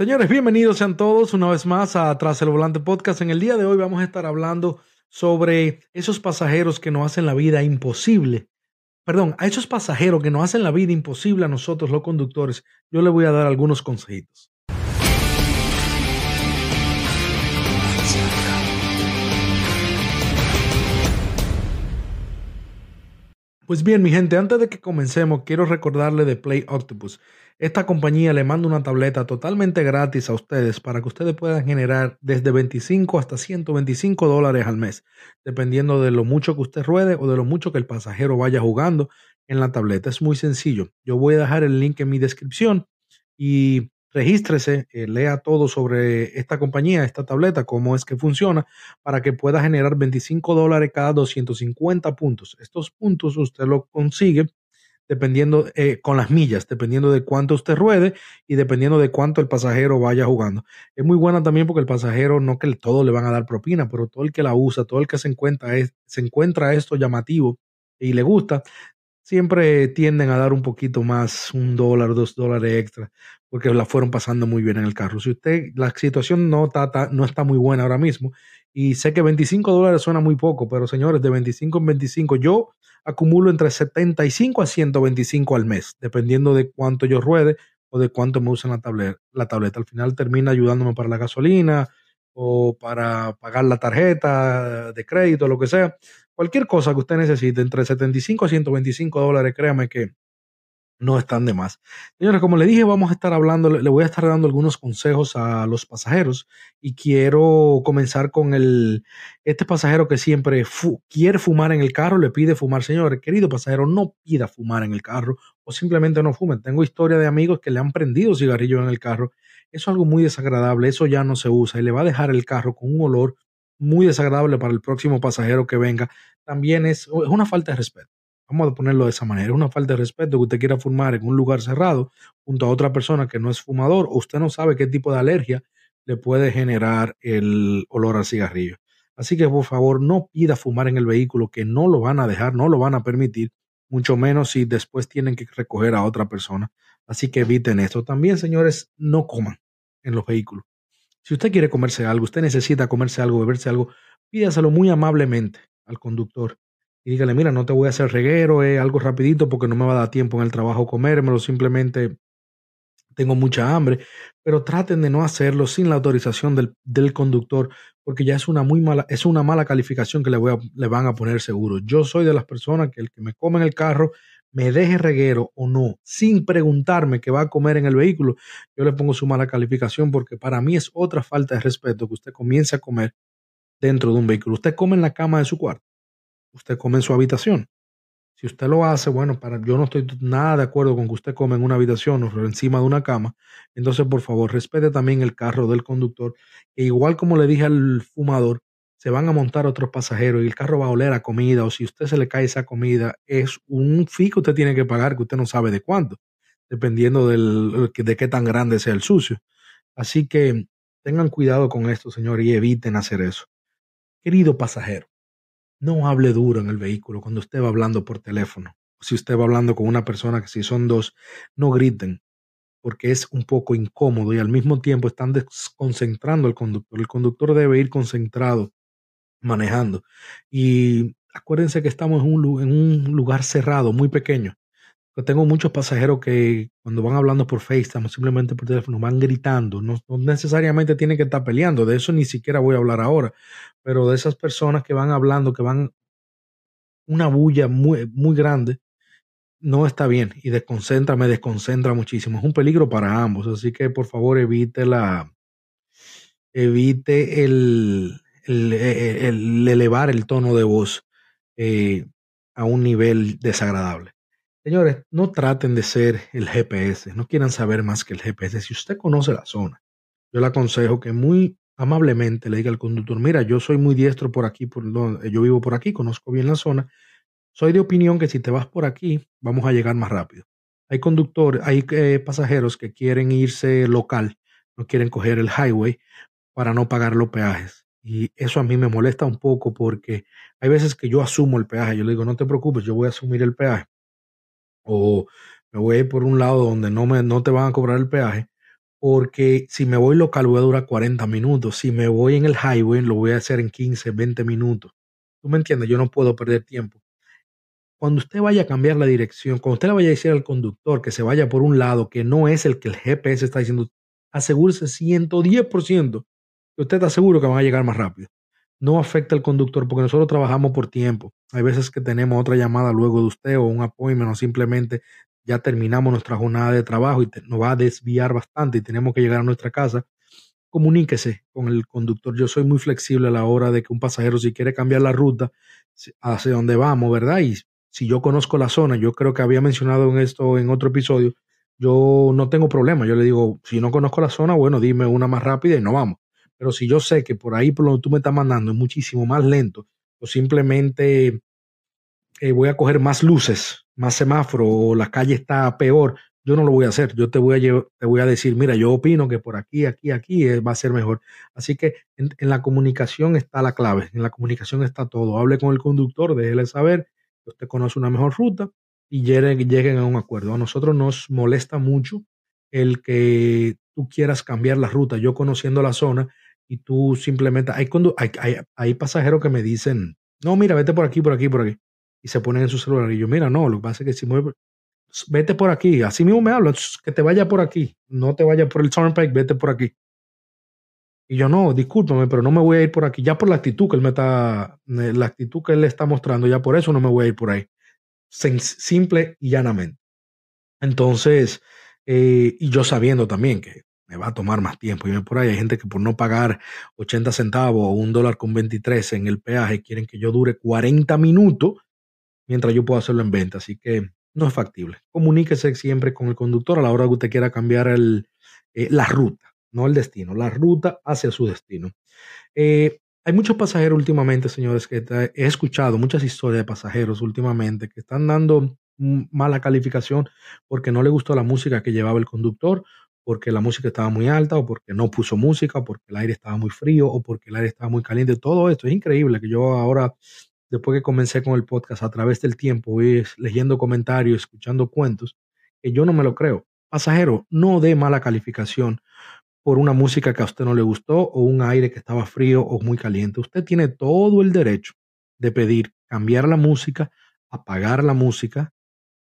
Señores, bienvenidos sean todos una vez más a Tras el Volante Podcast. En el día de hoy vamos a estar hablando sobre esos pasajeros que nos hacen la vida imposible. Perdón, a esos pasajeros que nos hacen la vida imposible a nosotros los conductores, yo les voy a dar algunos consejitos. Pues bien, mi gente, antes de que comencemos, quiero recordarle de Play Octopus. Esta compañía le manda una tableta totalmente gratis a ustedes para que ustedes puedan generar desde 25 hasta 125 dólares al mes, dependiendo de lo mucho que usted ruede o de lo mucho que el pasajero vaya jugando en la tableta. Es muy sencillo. Yo voy a dejar el link en mi descripción y regístrese, eh, lea todo sobre esta compañía, esta tableta, cómo es que funciona, para que pueda generar 25 dólares cada 250 puntos. Estos puntos usted los consigue dependiendo eh, con las millas, dependiendo de cuánto usted ruede y dependiendo de cuánto el pasajero vaya jugando. Es muy buena también porque el pasajero no que todo le van a dar propina, pero todo el que la usa, todo el que se encuentra, es, se encuentra esto llamativo y le gusta, siempre tienden a dar un poquito más, un dólar, dos dólares extra, porque la fueron pasando muy bien en el carro. Si usted, la situación no está, no está muy buena ahora mismo, y sé que 25 dólares suena muy poco, pero señores, de 25 en 25, yo acumulo entre 75 a 125 al mes, dependiendo de cuánto yo ruede o de cuánto me usan la tableta. La tableta al final termina ayudándome para la gasolina o para pagar la tarjeta de crédito, lo que sea. Cualquier cosa que usted necesite, entre 75 a 125 dólares, créame que no están de más. Señores, como le dije, vamos a estar hablando, le voy a estar dando algunos consejos a los pasajeros y quiero comenzar con el, este pasajero que siempre quiere fumar en el carro, le pide fumar. Señores, querido pasajero, no pida fumar en el carro o simplemente no fumen. Tengo historia de amigos que le han prendido cigarrillos en el carro. Eso es algo muy desagradable, eso ya no se usa y le va a dejar el carro con un olor muy desagradable para el próximo pasajero que venga, también es, es una falta de respeto. Vamos a ponerlo de esa manera. Es una falta de respeto que usted quiera fumar en un lugar cerrado junto a otra persona que no es fumador o usted no sabe qué tipo de alergia le puede generar el olor al cigarrillo. Así que por favor no pida fumar en el vehículo que no lo van a dejar, no lo van a permitir, mucho menos si después tienen que recoger a otra persona. Así que eviten esto. También, señores, no coman en los vehículos. Si usted quiere comerse algo, usted necesita comerse algo, beberse algo, pídaselo muy amablemente al conductor y dígale, mira, no te voy a hacer reguero, es algo rapidito porque no me va a dar tiempo en el trabajo comérmelo, simplemente tengo mucha hambre, pero traten de no hacerlo sin la autorización del, del, conductor, porque ya es una muy mala, es una mala calificación que le, voy a, le van a poner seguro. Yo soy de las personas que el que me come en el carro me deje reguero o no, sin preguntarme qué va a comer en el vehículo, yo le pongo su mala calificación porque para mí es otra falta de respeto que usted comience a comer dentro de un vehículo. Usted come en la cama de su cuarto, usted come en su habitación. Si usted lo hace, bueno, para, yo no estoy nada de acuerdo con que usted come en una habitación o encima de una cama. Entonces, por favor, respete también el carro del conductor. E igual como le dije al fumador, se van a montar otros pasajeros y el carro va a oler a comida o si usted se le cae esa comida, es un fee que usted tiene que pagar que usted no sabe de cuánto, dependiendo del, de qué tan grande sea el sucio. Así que tengan cuidado con esto, señor, y eviten hacer eso. Querido pasajero, no hable duro en el vehículo cuando usted va hablando por teléfono. Si usted va hablando con una persona que si son dos, no griten, porque es un poco incómodo y al mismo tiempo están desconcentrando al conductor. El conductor debe ir concentrado manejando. Y acuérdense que estamos en un, en un lugar cerrado, muy pequeño. Tengo muchos pasajeros que cuando van hablando por FaceTime simplemente por teléfono van gritando. No, no, necesariamente tienen que estar peleando. De eso ni siquiera voy a hablar ahora. Pero de esas personas que van hablando, que van una bulla muy, muy grande, no está bien. Y desconcentra, me desconcentra muchísimo. Es un peligro para ambos. Así que por favor evite la. Evite el, el, e, e, el, elevar el tono de voz eh, a un nivel desagradable. Señores, no traten de ser el GPS, no quieran saber más que el GPS. Si usted conoce la zona, yo le aconsejo que muy amablemente le diga al conductor, mira, yo soy muy diestro por aquí, por donde, yo vivo por aquí, conozco bien la zona, soy de opinión que si te vas por aquí, vamos a llegar más rápido. Hay conductores, hay eh, pasajeros que quieren irse local, no quieren coger el highway para no pagar los peajes. Y eso a mí me molesta un poco porque hay veces que yo asumo el peaje. Yo le digo, no te preocupes, yo voy a asumir el peaje. O me voy a ir por un lado donde no, me, no te van a cobrar el peaje porque si me voy local voy a durar 40 minutos, si me voy en el highway lo voy a hacer en 15, 20 minutos. ¿Tú me entiendes? Yo no puedo perder tiempo. Cuando usted vaya a cambiar la dirección, cuando usted le vaya a decir al conductor que se vaya por un lado que no es el que el GPS está diciendo, asegúrese 110% que usted está seguro que van a llegar más rápido. No afecta al conductor porque nosotros trabajamos por tiempo. Hay veces que tenemos otra llamada luego de usted o un appointment o simplemente ya terminamos nuestra jornada de trabajo y nos va a desviar bastante y tenemos que llegar a nuestra casa, comuníquese con el conductor. Yo soy muy flexible a la hora de que un pasajero si quiere cambiar la ruta hacia donde vamos, ¿verdad? Y si yo conozco la zona, yo creo que había mencionado en esto en otro episodio, yo no tengo problema. Yo le digo, si no conozco la zona, bueno, dime una más rápida y no vamos. Pero si yo sé que por ahí por donde tú me estás mandando es muchísimo más lento, o simplemente eh, voy a coger más luces, más semáforo, o la calle está peor, yo no lo voy a hacer. Yo te voy a, te voy a decir, mira, yo opino que por aquí, aquí, aquí eh, va a ser mejor. Así que en, la comunicación está la clave, en la comunicación está todo. Hable con el conductor, déjele saber que usted conoce una mejor ruta y lleguen, lleguen a un acuerdo. A nosotros nos molesta mucho el que tú quieras cambiar la ruta. Yo conociendo la zona y tú simplemente, hay, hay, hay, hay pasajeros que me dicen, no, mira, vete por aquí, por aquí, por aquí y se ponen en su celular. Y yo, mira, no, lo que pasa es que si mueve, vete por aquí, así mismo me hablan, que te vaya por aquí, no te vaya por el Turnpike, vete por aquí. Y yo, no, discúlpame, pero no me voy a ir por aquí, ya por la actitud que él me está, eh, la actitud que él le está mostrando, ya por eso no me voy a ir por ahí. Simple y llanamente. Entonces, eh, y yo sabiendo también que me va a tomar más tiempo y por ahí hay gente que por no pagar 80 centavos o un dólar con 23 en el peaje quieren que yo dure 40 minutos mientras yo puedo hacerlo en venta. Así que no es factible. Comuníquese siempre con el conductor a la hora que usted quiera cambiar el, eh, la ruta, no el destino, la ruta hacia su destino. Eh, hay muchos pasajeros últimamente, señores, que he escuchado muchas historias de pasajeros últimamente que están dando mala calificación porque no le gustó la música que llevaba el conductor, porque la música estaba muy alta o porque no puso música, porque el aire estaba muy frío o porque el aire estaba muy caliente. Todo esto es increíble que yo ahora después que comencé con el podcast, a través del tiempo, voy leyendo comentarios, escuchando cuentos, que yo no me lo creo. Pasajero, no dé mala calificación por una música que a usted no le gustó o un aire que estaba frío o muy caliente. Usted tiene todo el derecho de pedir cambiar la música, apagar la música,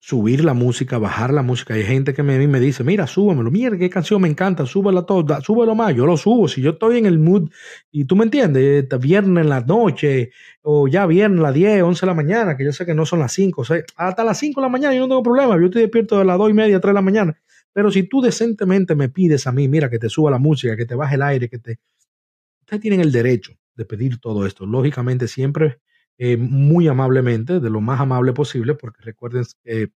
subir la música, bajar la música. Hay gente que me, me dice, mira, súbemelo, mira qué canción me encanta, súbela toda, súbelo más, yo lo subo. Si yo estoy en el mood, y tú me entiendes, viernes en la noche, o ya viernes a las 10, 11 de la mañana, que yo sé que no son las 5, 6, hasta las 5 de la mañana yo no tengo problema, yo estoy despierto de las 2 y media, 3 de la mañana. Pero si tú decentemente me pides a mí, mira, que te suba la música, que te baje el aire, que te... Ustedes tienen el derecho de pedir todo esto. Lógicamente, siempre eh, muy amablemente, de lo más amable posible, porque recuerden que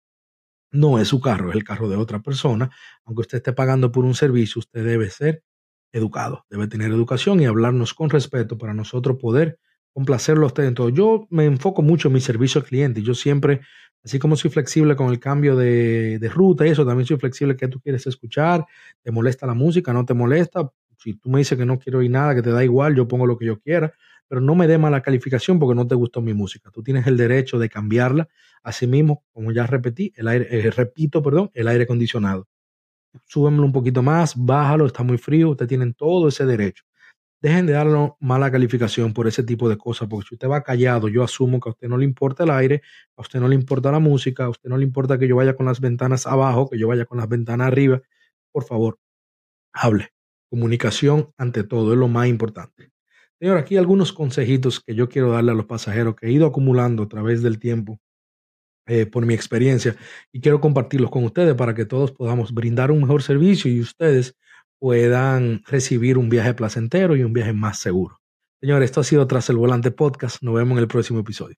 no es su carro, es el carro de otra persona. Aunque usted esté pagando por un servicio, usted debe ser educado, debe tener educación y hablarnos con respeto para nosotros poder complacerlo a usted en todo. Yo me enfoco mucho en mi servicio al cliente. Yo siempre, así como soy flexible con el cambio de, de ruta y eso, también soy flexible que tú quieres escuchar, te molesta la música, no te molesta. Si tú me dices que no quiero oír nada, que te da igual, yo pongo lo que yo quiera pero no me dé mala calificación porque no te gustó mi música. Tú tienes el derecho de cambiarla. Asimismo, como ya repetí, el aire, eh, repito, perdón, el aire acondicionado. Súbemelo un poquito más, bájalo, está muy frío, ustedes tienen todo ese derecho. Dejen de darle mala calificación por ese tipo de cosas, porque si usted va callado, yo asumo que a usted no le importa el aire, a usted no le importa la música, a usted no le importa que yo vaya con las ventanas abajo, que yo vaya con las ventanas arriba. Por favor, hable. Comunicación ante todo es lo más importante. Señor, aquí algunos consejitos que yo quiero darle a los pasajeros que he ido acumulando a través del tiempo eh, por mi experiencia y quiero compartirlos con ustedes para que todos podamos brindar un mejor servicio y ustedes puedan recibir un viaje placentero y un viaje más seguro. Señor, esto ha sido Tras el Volante Podcast. Nos vemos en el próximo episodio.